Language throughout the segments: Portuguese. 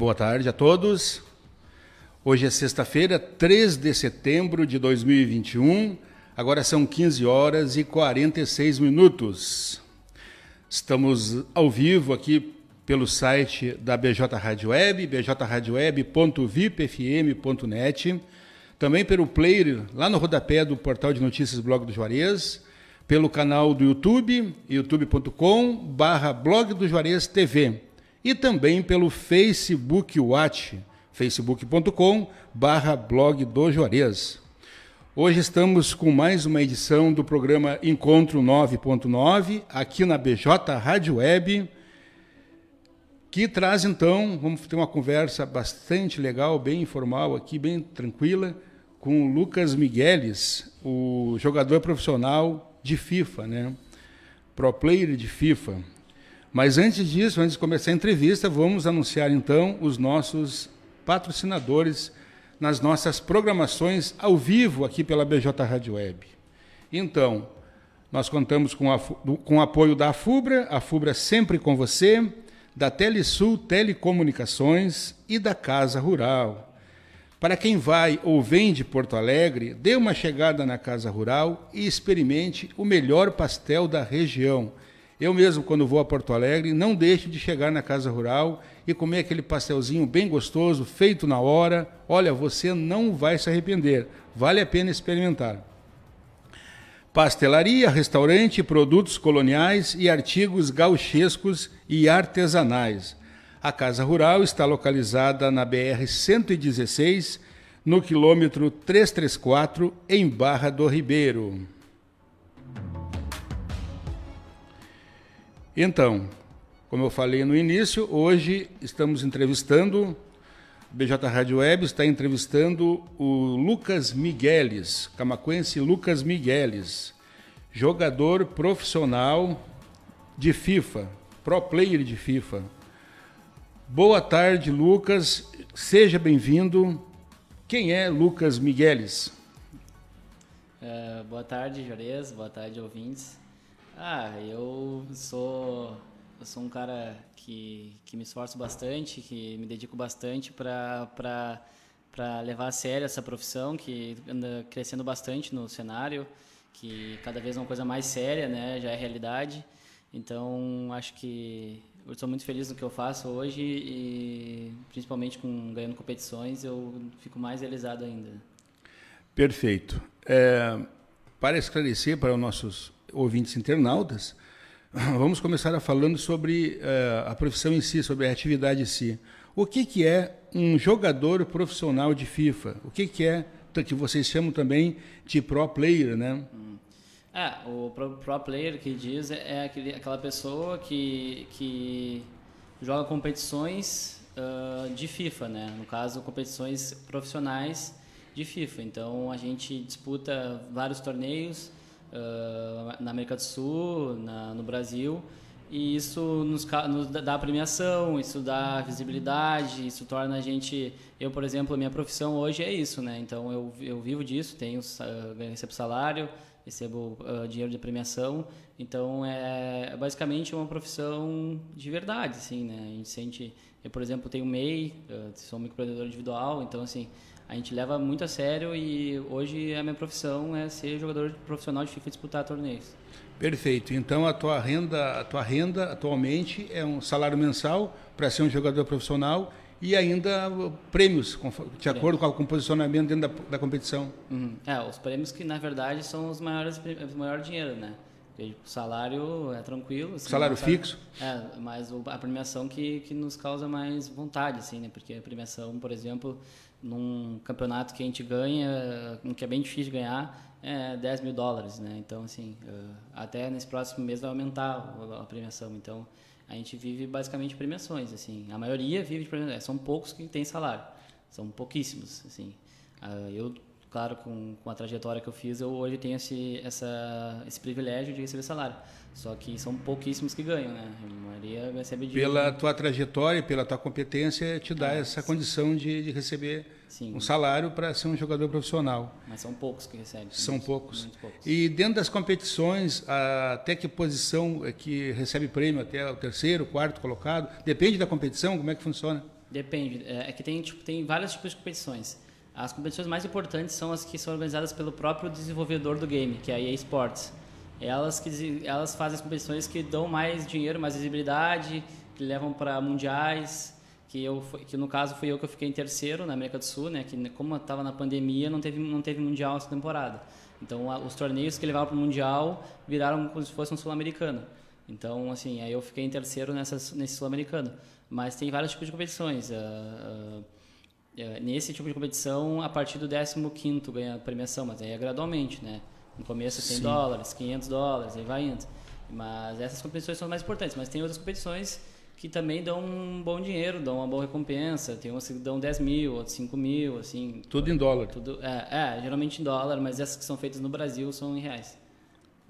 Boa tarde a todos. Hoje é sexta-feira, 3 de setembro de 2021. Agora são 15 horas e 46 minutos. Estamos ao vivo aqui pelo site da BJ Rádio Web, bjradioweb.vipfm.net, também pelo player lá no rodapé do portal de notícias Blog do Juarez, pelo canal do YouTube, youtube.com barra Blog do Juarez TV e também pelo Facebook Watch, facebook.com barra Blog do Juarez. Hoje estamos com mais uma edição do programa Encontro 9.9, aqui na BJ Rádio Web, que traz então, vamos ter uma conversa bastante legal, bem informal aqui, bem tranquila, com o Lucas Migueles, o jogador profissional de FIFA, né? Pro player de FIFA. Mas antes disso, antes de começar a entrevista, vamos anunciar então os nossos patrocinadores nas nossas programações ao vivo aqui pela BJ Rádio Web. Então, nós contamos com, a, com o apoio da FUBRA, a FUBRA sempre com você, da Telesul Telecomunicações e da Casa Rural. Para quem vai ou vem de Porto Alegre, dê uma chegada na Casa Rural e experimente o melhor pastel da região eu mesmo, quando vou a Porto Alegre, não deixo de chegar na Casa Rural e comer aquele pastelzinho bem gostoso, feito na hora. Olha, você não vai se arrepender. Vale a pena experimentar. Pastelaria, restaurante, produtos coloniais e artigos gauchescos e artesanais. A Casa Rural está localizada na BR 116, no quilômetro 334, em Barra do Ribeiro. Então, como eu falei no início, hoje estamos entrevistando, BJ Rádio Web está entrevistando o Lucas Migueles, camacuense Lucas Migueles, jogador profissional de FIFA, pro player de FIFA. Boa tarde, Lucas, seja bem-vindo. Quem é Lucas Migueles? Uh, boa tarde, Jorez, boa tarde, ouvintes. Ah, eu sou eu sou um cara que, que me esforço bastante, que me dedico bastante para levar a sério essa profissão, que anda crescendo bastante no cenário, que cada vez é uma coisa mais séria, né, já é realidade. Então, acho que eu estou muito feliz no que eu faço hoje e principalmente com ganhando competições, eu fico mais realizado ainda. Perfeito. É, para esclarecer para os nossos ouvintes internautas, vamos começar falando sobre uh, a profissão em si, sobre a atividade em si. O que, que é um jogador profissional de FIFA? O que, que é que vocês chamam também de pro player, né? É, o pro, pro, player que diz é aquele, aquela pessoa que, que joga competições uh, de FIFA, né? No caso, competições profissionais de FIFA. Então, a gente disputa vários torneios, uh, na América do Sul, na, no Brasil, e isso nos, nos, dá premiação, isso dá visibilidade, isso torna a gente. Eu, por exemplo, a minha profissão hoje é isso, né? Então eu, eu vivo disso, tenho, recebo salário, recebo uh, dinheiro de premiação, então é, é basicamente uma profissão de verdade, assim, né? A gente sente. Eu, por exemplo, tenho MEI, uh, sou microempreendedor individual, então assim a gente leva muito a sério e hoje a minha profissão é ser jogador profissional de FIFA e disputar torneios. Perfeito. Então a tua renda, a tua renda atualmente é um salário mensal para ser um jogador profissional e ainda prêmios, de acordo com o posicionamento dentro da, da competição. Uhum. É, os prêmios que na verdade são os maiores, o maior dinheiro, né? Porque o salário é tranquilo. Assim, salário fixo? É, mas a premiação que, que nos causa mais vontade, assim, né? Porque a premiação, por exemplo, num campeonato que a gente ganha, que é bem difícil de ganhar, é 10 mil dólares, né? Então, assim, uh, até nesse próximo mês vai aumentar a premiação. Então, a gente vive basicamente premiações, assim. A maioria vive de premiações. São poucos que têm salário. São pouquíssimos, assim. Uh, eu, claro, com, com a trajetória que eu fiz, eu hoje tenho esse, essa, esse privilégio de receber salário. Só que são pouquíssimos que ganham, né? A maioria recebe de... Pela tua trajetória, pela tua competência, te dá é, essa sim. condição de, de receber sim. um salário para ser um jogador profissional. Mas são poucos que recebem. São poucos. Poucos. E dentro das competições, até que posição é que recebe prêmio? Até o terceiro, quarto colocado? Depende da competição, como é que funciona? Depende. É, é que tem, tipo, tem vários tipos de competições. As competições mais importantes são as que são organizadas pelo próprio desenvolvedor do game, que é a EA Sports. Elas, que, elas fazem as competições que dão mais dinheiro, mais visibilidade, que levam para mundiais, que eu que no caso fui eu que eu fiquei em terceiro na América do Sul, né, que como estava na pandemia, não teve não teve mundial essa temporada. Então, a, os torneios que levavam para o mundial viraram como se fosse um sul-americano. Então, assim, aí eu fiquei em terceiro nessas, nesse sul-americano. Mas tem vários tipos de competições. Uh, uh, nesse tipo de competição, a partir do 15 ganha a premiação, mas aí é gradualmente, né? No começo 100 Sim. dólares, 500 dólares, aí vai indo. Mas essas competições são mais importantes. Mas tem outras competições que também dão um bom dinheiro, dão uma boa recompensa. Tem umas que dão 10 mil, outras 5 mil, assim. Tudo em dólar. Tudo, é, é, geralmente em dólar, mas essas que são feitas no Brasil são em reais.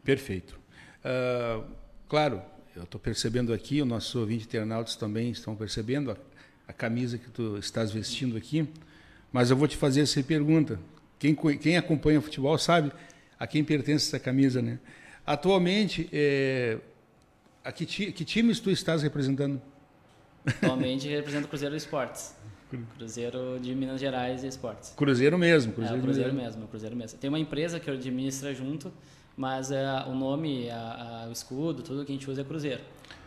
Perfeito. Uh, claro, eu estou percebendo aqui, o nosso ouvinte internautas também estão percebendo a, camisa que tu estás vestindo aqui, mas eu vou te fazer essa pergunta. Quem, quem acompanha o futebol sabe a quem pertence essa camisa, né? Atualmente, é, a que, ti, que times tu estás representando? Atualmente represento o Cruzeiro Esportes. Cruzeiro de Minas Gerais e Esportes. Cruzeiro mesmo, Cruzeiro, é, Cruzeiro mesmo, Cruzeiro mesmo. Tem uma empresa que administra junto, mas é, o nome, a, a, o escudo, tudo que a gente usa é Cruzeiro.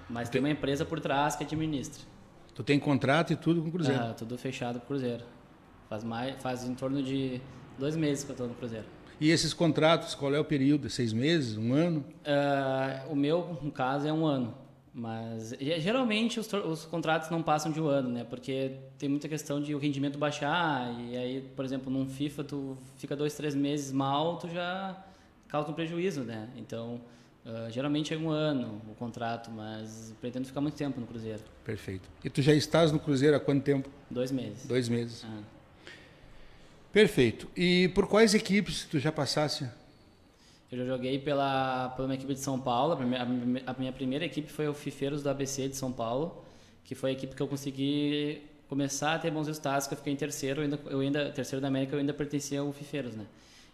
Mas tem, tem uma empresa por trás que administra. Tu tem contrato e tudo com o Cruzeiro? Ah, tudo fechado com o Cruzeiro. Faz, mais, faz em torno de dois meses que eu estou no Cruzeiro. E esses contratos, qual é o período? Seis meses? Um ano? Uh, o meu, no caso, é um ano. Mas geralmente os, os, contratos não passam de um ano, né? Porque tem muita questão de o rendimento baixar e aí, por exemplo, num FIFA tu fica dois, três meses mal, tu já causa um prejuízo, né? Então, uh, geralmente é um ano o contrato, mas pretendo ficar muito tempo no Cruzeiro. Perfeito. E tu já estás no Cruzeiro há quanto tempo? Dois meses. Dois meses. Ah. Perfeito. E por quais equipes tu já passasse? Eu já joguei pela, pela minha equipe de São Paulo. A, primeira, a minha primeira equipe foi o Fifeiros do ABC de São Paulo, que foi a equipe que eu consegui começar a ter bons resultados, que eu fiquei em terceiro, eu ainda, eu ainda terceiro da América, eu ainda pertencia ao Fifeiros, né?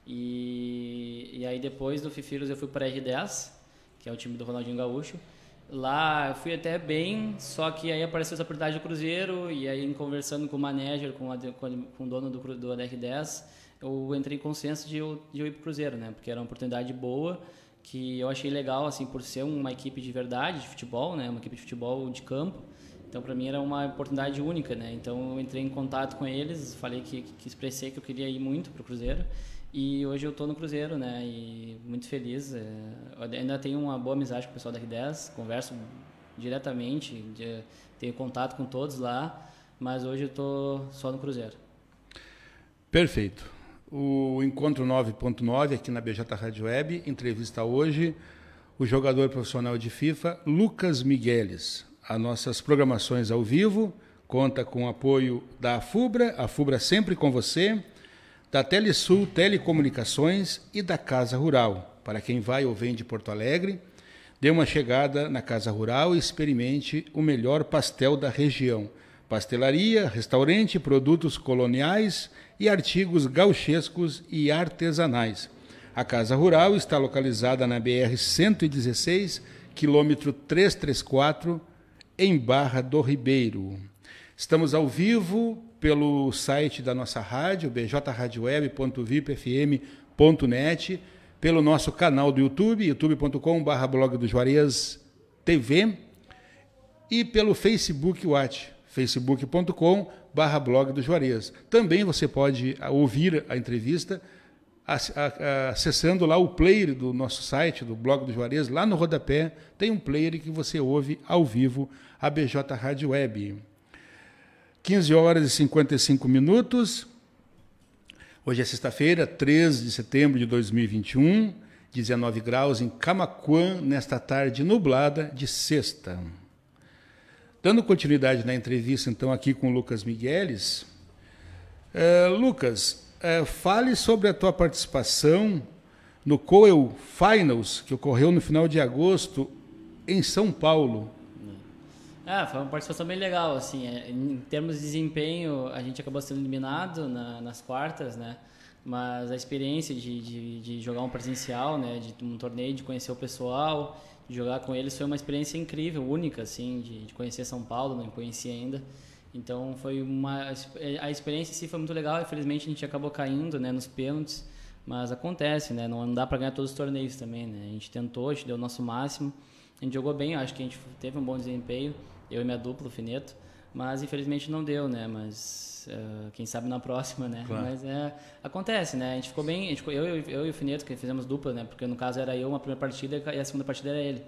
E, e aí depois do Fifeiros eu fui para a R10, que é o time do Ronaldinho Gaúcho. Lá eu fui até bem, só que aí apareceu essa oportunidade do Cruzeiro e aí conversando com o manager, com, a, com o dono do, do ADR10, eu entrei em consenso de eu, de eu ir para o Cruzeiro, né? Porque era uma oportunidade boa, que eu achei legal, assim, por ser uma equipe de verdade, de futebol, né? Uma equipe de futebol de campo. Então, para mim era uma oportunidade única, né? Então, eu entrei em contato com eles, falei que, que expressei que eu queria ir muito para o Cruzeiro. E hoje eu estou no Cruzeiro, né? E muito feliz. É, ainda tenho uma boa amizade com o pessoal da R10, converso diretamente, de, tenho contato com todos lá, mas hoje eu estou só no Cruzeiro. Perfeito. O Encontro 9.9 aqui na BJ Rádio Web entrevista hoje o jogador profissional de FIFA Lucas Migueles. As nossas programações ao vivo conta com o apoio da FUBRA, a FUBRA sempre com você da Telesul Telecomunicações e da Casa Rural. Para quem vai ou vem de Porto Alegre, dê uma chegada na Casa Rural e experimente o melhor pastel da região. Pastelaria, restaurante, produtos coloniais e artigos gauchescos e artesanais. A Casa Rural está localizada na BR 116, quilômetro 334, em Barra do Ribeiro. Estamos ao vivo pelo site da nossa rádio, bjradioweb.vipfm.net, pelo nosso canal do YouTube, youtube.com.br blog do Juarez TV, e pelo Facebook Watch, facebook.com.br blog do Juarez. Também você pode ouvir a entrevista acessando lá o player do nosso site, do blog do Juarez, lá no rodapé tem um player que você ouve ao vivo a BJ Rádio Web. 15 horas e 55 minutos. Hoje é sexta-feira, 13 de setembro de 2021, 19 graus em Camacuã, nesta tarde nublada de sexta. Dando continuidade na entrevista, então, aqui com o Lucas Migueles. É, Lucas, é, fale sobre a tua participação no Coel Finals, que ocorreu no final de agosto em São Paulo. Ah, foi uma participação bem legal, assim, é, em termos de desempenho, a gente acabou sendo eliminado na, nas quartas, né, mas a experiência de, de, de, jogar um presencial, né, de um torneio, de conhecer o pessoal, de jogar com eles foi uma experiência incrível, única, assim, de, de conhecer São Paulo, não conhecia ainda, Então foi uma a experiência em si foi muito legal. Infelizmente a gente acabou caindo, né, nos pênaltis, mas acontece, né? Não dá para ganhar todos os torneios também, né? A gente tentou, a gente deu o nosso máximo. A gente jogou bem, acho que a gente teve um bom desempenho, eu e minha dupla, o Fineto, mas infelizmente não deu, né? Mas uh, quem sabe na próxima, né? Claro. Mas é, acontece, né? A gente ficou bem, gente, eu, eu, eu e o Fineto que fizemos dupla, né? Porque no caso era eu uma primeira partida e a segunda partida era ele.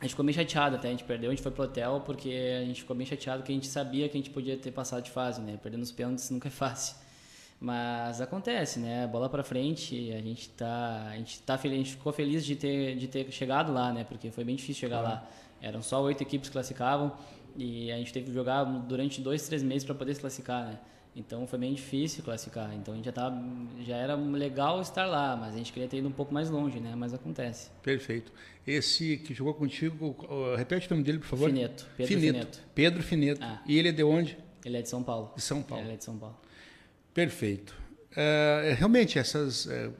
A gente ficou bem chateado até, a gente perdeu, a gente foi pro hotel porque a gente ficou bem chateado que a gente sabia que a gente podia ter passado de fase, né? Perdendo os pênaltis nunca é fácil. Mas acontece, né? Bola para frente, a gente tá, a gente tá feliz, a gente ficou feliz de ter de ter chegado lá, né? Porque foi bem difícil chegar lá. Eram só oito equipes que classificavam e a gente teve que jogar durante dois, três meses para poder se classificar, né? Então foi bem difícil classificar. Então a gente já tava, já era legal estar lá, mas a gente queria ter ido um pouco mais longe, né? Mas acontece. Perfeito. Esse que jogou contigo, repete o nome dele, por favor. Fineto. Pedro Fineto. Fineto. Pedro Fineto. Ah. E ele é de onde? Ele é de São Paulo. De São Paulo. Ele é de São Paulo. Perfeito. É, realmente essas é,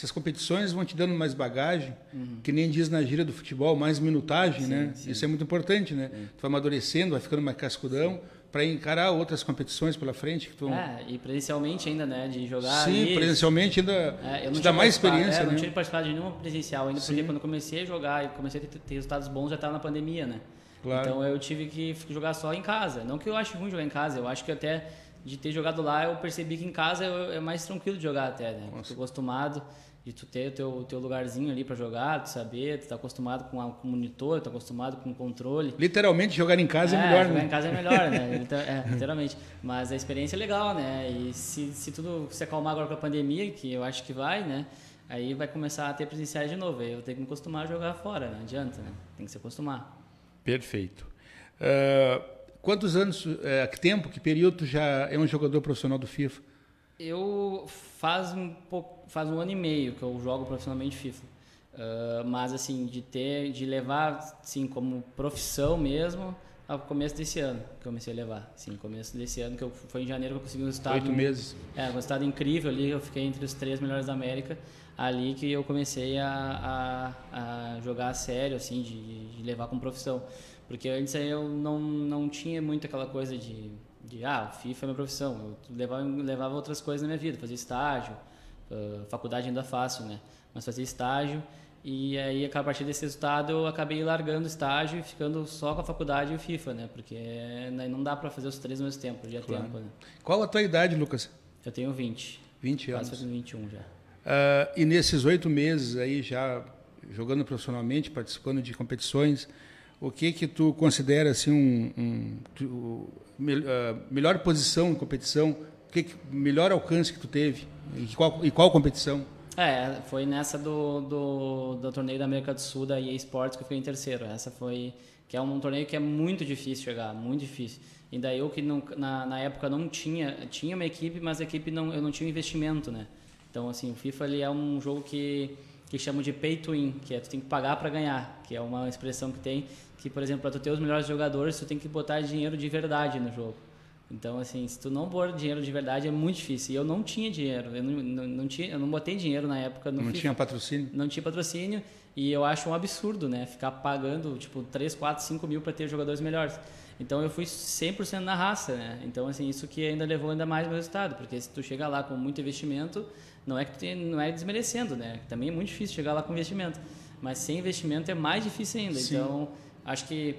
essas competições vão te dando mais bagagem, uhum. que nem diz na gíria do futebol, mais minutagem, sim, né? Sim. Isso é muito importante, né? Sim. Tu vai amadurecendo, vai ficando mais cascudão para encarar outras competições pela frente. Que tu... É, e presencialmente ainda, né? De jogar. Sim, ali, presencialmente ainda é, te dá mais experiência. É, né? não tinha participado de nenhuma presencial ainda, porque quando eu comecei a jogar e comecei a ter, ter resultados bons já estava na pandemia, né? Claro. Então eu tive que jogar só em casa. Não que eu ache ruim jogar em casa, eu acho que até de ter jogado lá eu percebi que em casa é mais tranquilo de jogar até, né? Estou acostumado de tu ter o teu, teu lugarzinho ali para jogar, tu saber, tu tá acostumado com, a, com o monitor, tá acostumado com o controle. Literalmente jogar em casa é, é melhor, jogar né? em casa é melhor, né? Então, é, literalmente. Mas a experiência é legal, né? E se, se tudo se acalmar agora com a pandemia, que eu acho que vai, né? Aí vai começar a ter presenciais de novo. Aí eu tenho que me acostumar a jogar fora, não adianta, né? Tem que se acostumar. Perfeito. Uh, quantos anos, uh, que tempo, que período já é um jogador profissional do FIFA? Eu faz um pouco, faz um ano e meio que eu jogo profissionalmente FIFA. Uh, mas assim de ter, de levar, assim como profissão mesmo, ao começo desse ano que eu comecei a levar. Sim, começo desse ano que eu foi em janeiro que eu consegui um resultado. Oito meses. É, um resultado incrível ali. Eu fiquei entre os três melhores da América. Ali que eu comecei a, a, a jogar a sério, assim, de, de levar como profissão. Porque antes eu não, não tinha muito aquela coisa de de ah, FIFA é minha profissão. Eu levava, levava outras coisas na minha vida, fazia estágio, uh, faculdade ainda faço, né? Mas fazia estágio e aí a partir desse resultado eu acabei largando o estágio e ficando só com a faculdade e o FIFA, né? Porque não dá para fazer os três ao mesmo tempo, dia claro. tempo, né? Qual a tua idade, Lucas? Eu tenho 20. 20 anos. Quase fazendo 21 já. Uh, e nesses oito meses aí já jogando profissionalmente, participando de competições, o que que tu considera assim um, um tu, uh, melhor posição em competição, o que, que melhor alcance que tu teve e qual, e qual competição? É, foi nessa do, do, do torneio da América do Sul da EA Sports que eu fiquei em terceiro. Essa foi que é um torneio que é muito difícil chegar, muito difícil. Ainda eu que não, na, na época não tinha, tinha uma equipe, mas a equipe não, eu não tinha investimento, né? Então assim, o FIFA ele é um jogo que que chamam de pay to win, que é tu tem que pagar para ganhar, que é uma expressão que tem que, por exemplo, para tu ter os melhores jogadores, tu tem que botar dinheiro de verdade no jogo. Então, assim, se tu não pôr dinheiro de verdade é muito difícil. E eu não tinha dinheiro, eu não, não, não tinha, eu não botei dinheiro na época. não FIFA. tinha patrocínio? Não tinha patrocínio e eu acho um absurdo, né? Ficar pagando, tipo, 3, 4, 5 mil para ter jogadores melhores. Então, eu fui 100% na raça, né? Então, assim, isso que ainda levou ainda mais o resultado. Porque se tu chegar lá com muito investimento, não é que não é desmerecendo, né? Também é muito difícil chegar lá com investimento. Mas sem investimento é mais difícil ainda. Sim. Então acho que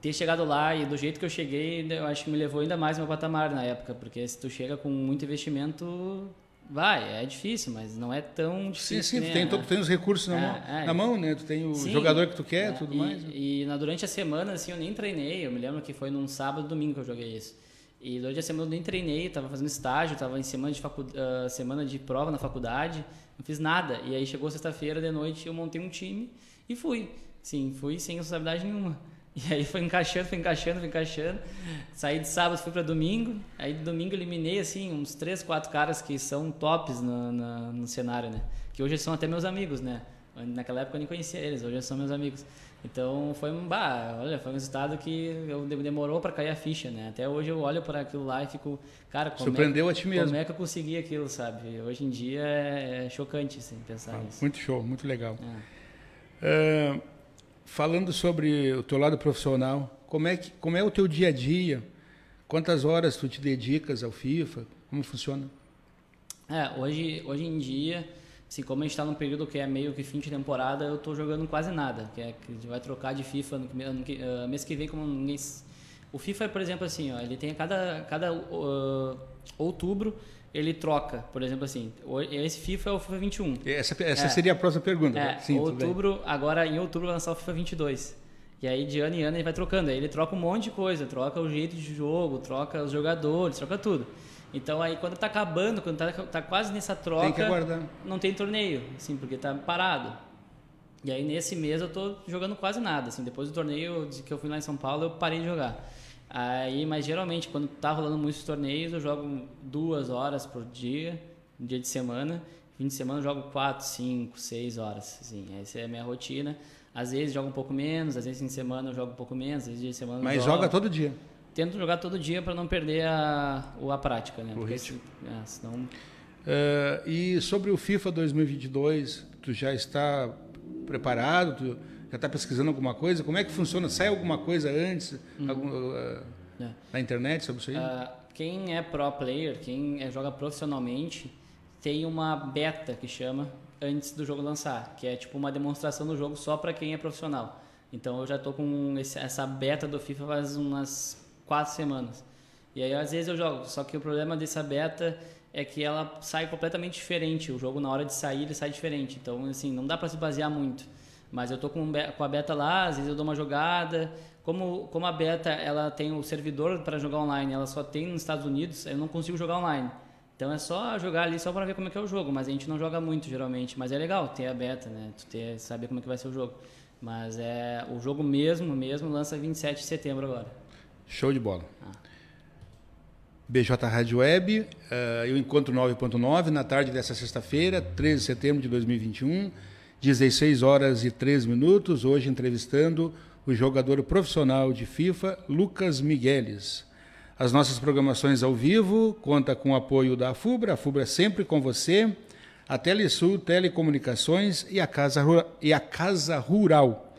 ter chegado lá e do jeito que eu cheguei, eu acho que me levou ainda mais meu patamar na época, porque se tu chega com muito investimento, vai, é difícil, mas não é tão difícil. Sim, sim, tu tem, tu tem os recursos na, é, mão, é, na mão, né? Tu tem o sim, jogador que tu quer, é, tudo e, mais. Né? E na, durante a semana, assim, eu nem treinei, eu me lembro que foi num sábado, domingo que eu joguei isso. E durante a semana eu nem treinei, estava fazendo estágio, estava em semana de, facu... Uh, semana de prova na faculdade, não fiz nada. E aí chegou sexta-feira de noite, eu montei um time e fui. Sim, fui sem responsabilidade nenhuma. E aí foi encaixando, foi encaixando, foi encaixando. Saí de sábado, fui para domingo. Aí de domingo eliminei assim uns três, quatro caras que são tops no, no, no, cenário, né? Que hoje são até meus amigos, né? Naquela época eu nem conhecia eles, hoje são meus amigos. Então foi um, bah, olha, foi um resultado que eu demorou para cair a ficha, né? Até hoje eu olho para aquilo lá e fico, cara, como surpreendeu é, a ti mesmo. Como é que eu consegui aquilo, sabe? Hoje em dia é, é chocante assim, pensar ah, nisso. Muito show, muito legal. É. Uh falando sobre o teu lado profissional, como é, que, como é o teu dia a dia? Quantas horas tu te dedicas ao FIFA? Como funciona? É, hoje, hoje em dia, assim, como a gente está num período que é meio que fim de temporada, eu estou jogando quase nada. Que, é, que a gente vai trocar de FIFA no, no, no uh, mês que vem, como ninguém. O FIFA, por exemplo, assim, ó, ele tem a cada, cada uh, outubro ele troca, por exemplo assim, esse FIFA é o FIFA 21. Essa, essa é, seria a próxima pergunta. É, Sim, outubro, agora em outubro vai lançar o FIFA 22. E aí de ano em ano ele vai trocando, aí ele troca um monte de coisa, troca o jeito de jogo, troca os jogadores, troca tudo. Então aí quando tá acabando, quando tá, tá quase nessa troca, tem que aguardar. não tem torneio, assim, porque tá parado. E aí nesse mês eu tô jogando quase nada, assim, depois do torneio que eu fui lá em São Paulo, eu parei de jogar. Aí, mas geralmente quando tá rolando muitos torneios, eu jogo duas horas por dia, um dia de semana. Fim de semana eu jogo quatro, cinco, seis horas, assim, essa é a minha rotina. Às vezes jogo um pouco menos, às vezes em semana eu jogo um pouco menos, às vezes de semana Mas joga todo dia? Tento jogar todo dia para não perder a, a prática, né? Porque, se, é, senão... Uh, e sobre o FIFA 2022, tu já está preparado? Tu já está pesquisando alguma coisa? Como é que funciona? Sai alguma coisa antes uhum. algum, uh, é. na internet sobre isso aí? Uh, quem é pro player, quem é, joga profissionalmente, tem uma beta que chama antes do jogo lançar, que é tipo uma demonstração do jogo só para quem é profissional. Então eu já estou com esse, essa beta do FIFA faz umas quatro semanas. E aí às vezes eu jogo, só que o problema dessa beta é que ela sai completamente diferente. O jogo na hora de sair ele sai diferente. Então assim não dá para se basear muito. Mas eu tô com, com a beta lá, às vezes eu dou uma jogada. Como, como a beta ela tem o servidor para jogar online, ela só tem nos Estados Unidos, eu não consigo jogar online. Então é só jogar ali só para ver como é que é o jogo, mas a gente não joga muito geralmente, mas é legal ter a beta, né? Tu ter saber como é que vai ser o jogo. Mas é o jogo mesmo, mesmo lança 27 de setembro agora. Show de bola. Ah. BJ Rádio Web, uh, eu encontro 9.9 na tarde dessa sexta-feira, 13 de setembro de 2021, 16 horas e 3 minutos, hoje entrevistando o jogador profissional de FIFA, Lucas Migueles. As nossas programações ao vivo conta com o apoio da FUBRA, a FUBRA sempre com você, a Telesul Telecomunicações e a Casa, e a Casa Rural.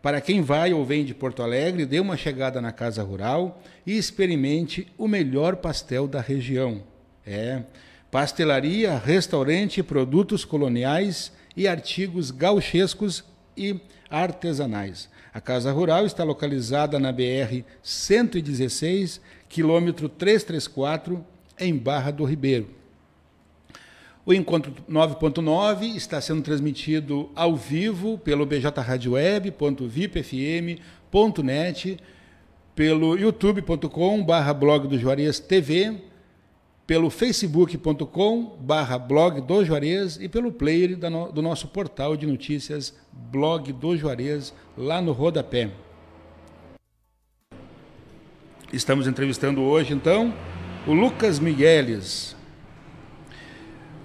Para quem vai ou vem de Porto Alegre, dê uma chegada na Casa Rural e experimente o melhor pastel da região. É, pastelaria, restaurante, produtos coloniais e artigos gauchescos e artesanais. A Casa Rural está localizada na BR 116, quilômetro 334, em Barra do Ribeiro. O encontro 9.9 está sendo transmitido ao vivo pelo bjradioweb.vipfm.net, pelo youtube.com/barra blog do Juarez TV, pelo facebook.com/barra blog do Juarez e pelo player do nosso portal de notícias blog do Juarez lá no rodapé. Estamos entrevistando hoje, então, o Lucas Migueles.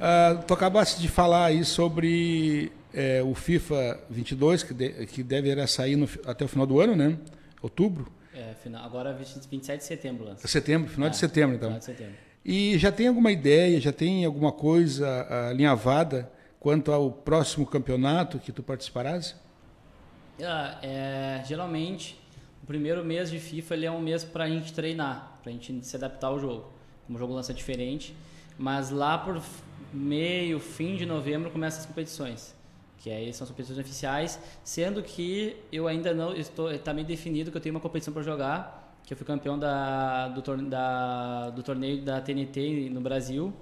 Ah, tu acabaste de falar aí sobre é, o FIFA 22, que, de, que deverá sair no, até o final do ano, né? Outubro. É, final, agora 27 de setembro. Lança. Setembro, final é, de setembro, então. Final de setembro. E já tem alguma ideia, já tem alguma coisa alinhavada quanto ao próximo campeonato que tu participarás? Ah, é, geralmente o primeiro mês de FIFA ele é um mês para a gente treinar, para a gente se adaptar ao jogo. Como o jogo lança diferente, mas lá por meio, fim de novembro começam as competições, que aí são as competições oficiais, sendo que eu ainda não estou está bem definido que eu tenho uma competição para jogar, que eu fui campeão da do, torne, da, do torneio da TNT no Brasil.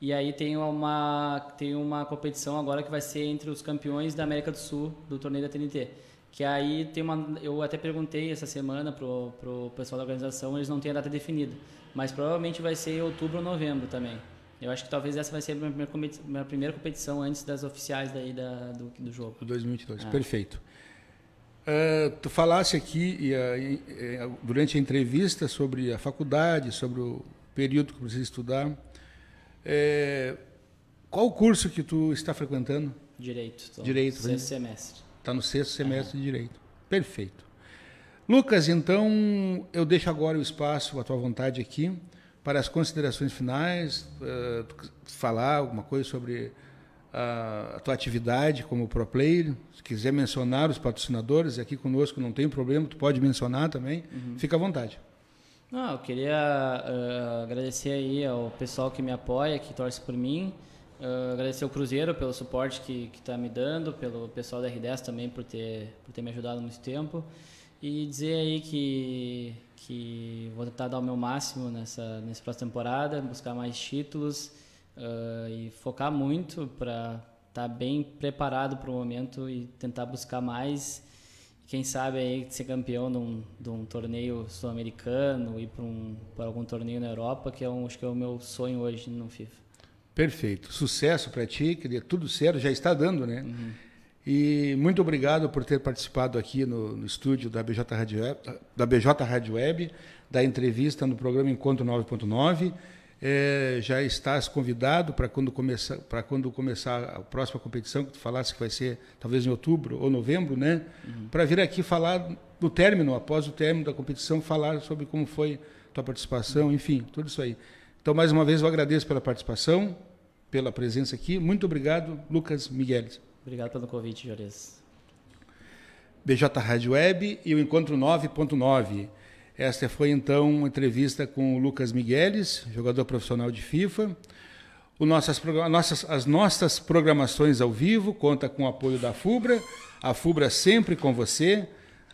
E aí tem uma tem uma competição agora que vai ser entre os campeões da América do Sul do torneio da TNT que aí tem uma eu até perguntei essa semana pro pro pessoal da organização eles não têm a data definida. Mas provavelmente vai ser em outubro ou novembro também eu acho que talvez essa vai ser a minha primeira, minha primeira competição antes das oficiais daí da, do, do jogo 2022 ah. perfeito uh, tu falasse aqui uh, durante a entrevista sobre a faculdade sobre o período que precisa estudar uh, qual o curso que tu está frequentando direito direito sexto semestre Está no sexto semestre de Direito. Perfeito. Lucas, então eu deixo agora o espaço, a tua vontade aqui, para as considerações finais, uh, falar alguma coisa sobre a, a, tua atividade como pro player. Se quiser mencionar os patrocinadores aqui conosco, não tem problema, tu pode mencionar também. Uhum. Fica à vontade. Não, eu queria uh, agradecer aí ao pessoal que me apoia, que torce por mim. Uh, agradecer ao Cruzeiro pelo suporte que está me dando, pelo pessoal da R10 também por ter, por ter me ajudado muito tempo. E dizer aí que, que vou tentar dar o meu máximo nessa, nessa próxima temporada, buscar mais títulos uh, e focar muito para estar tá bem preparado para o momento e tentar buscar mais. Quem sabe aí ser campeão de um, de um torneio sul-americano, ir para um, algum torneio na Europa, que é um, acho que é o meu sonho hoje no FIFA. Perfeito. Sucesso para ti, que dê tudo certo, já está dando, né? Uhum. E muito obrigado por ter participado aqui no, no estúdio da BJ Rádio Web, da BJ Rádio Web, da entrevista no programa Encontro 9.9. É, já estás convidado para quando começar quando começar a próxima competição que tu falasse que vai ser talvez em outubro ou novembro, né? Uhum. Para vir aqui falar no término, após o término da competição, falar sobre como foi tua participação, enfim, tudo isso aí. Então, mais uma vez, eu agradeço pela participação, pela presença aqui. Muito obrigado, Lucas Migueles. Obrigado pelo convite, Jores. BJ Rádio Web e o Encontro 9.9. Esta foi então uma entrevista com o Lucas Migueles, jogador profissional de FIFA. Nossas, nossas, as nossas programações ao vivo conta com o apoio da FUBRA, a FUBRA sempre com você,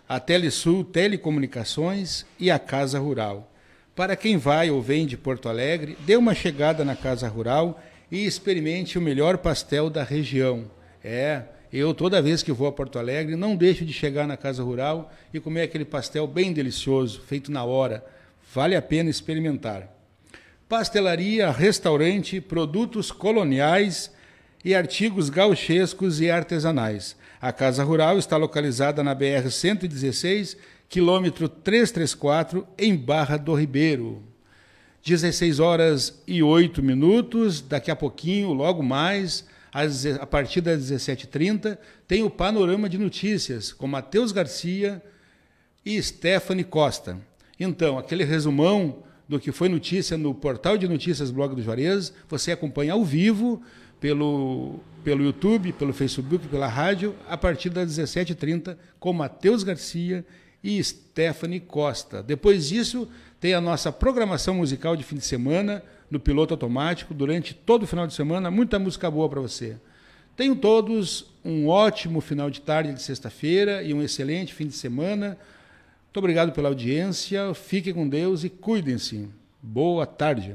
a Telesul Telecomunicações e a Casa Rural. Para quem vai ou vem de Porto Alegre, dê uma chegada na Casa Rural e experimente o melhor pastel da região. É, eu toda vez que vou a Porto Alegre, não deixo de chegar na Casa Rural e comer aquele pastel bem delicioso, feito na hora. Vale a pena experimentar. Pastelaria, restaurante, produtos coloniais e artigos gauchescos e artesanais. A Casa Rural está localizada na BR 116 quilômetro 334, em Barra do Ribeiro. 16 horas e 8 minutos, daqui a pouquinho, logo mais, a partir das 17h30, tem o Panorama de Notícias, com Matheus Garcia e Stephanie Costa. Então, aquele resumão do que foi notícia no portal de notícias Blog do Juarez, você acompanha ao vivo pelo, pelo YouTube, pelo Facebook, pela rádio, a partir das 17h30, com Matheus Garcia e Stephanie Costa. Depois disso, tem a nossa programação musical de fim de semana no piloto automático durante todo o final de semana, muita música boa para você. Tenham todos um ótimo final de tarde de sexta-feira e um excelente fim de semana. Muito obrigado pela audiência, fiquem com Deus e cuidem-se. Boa tarde.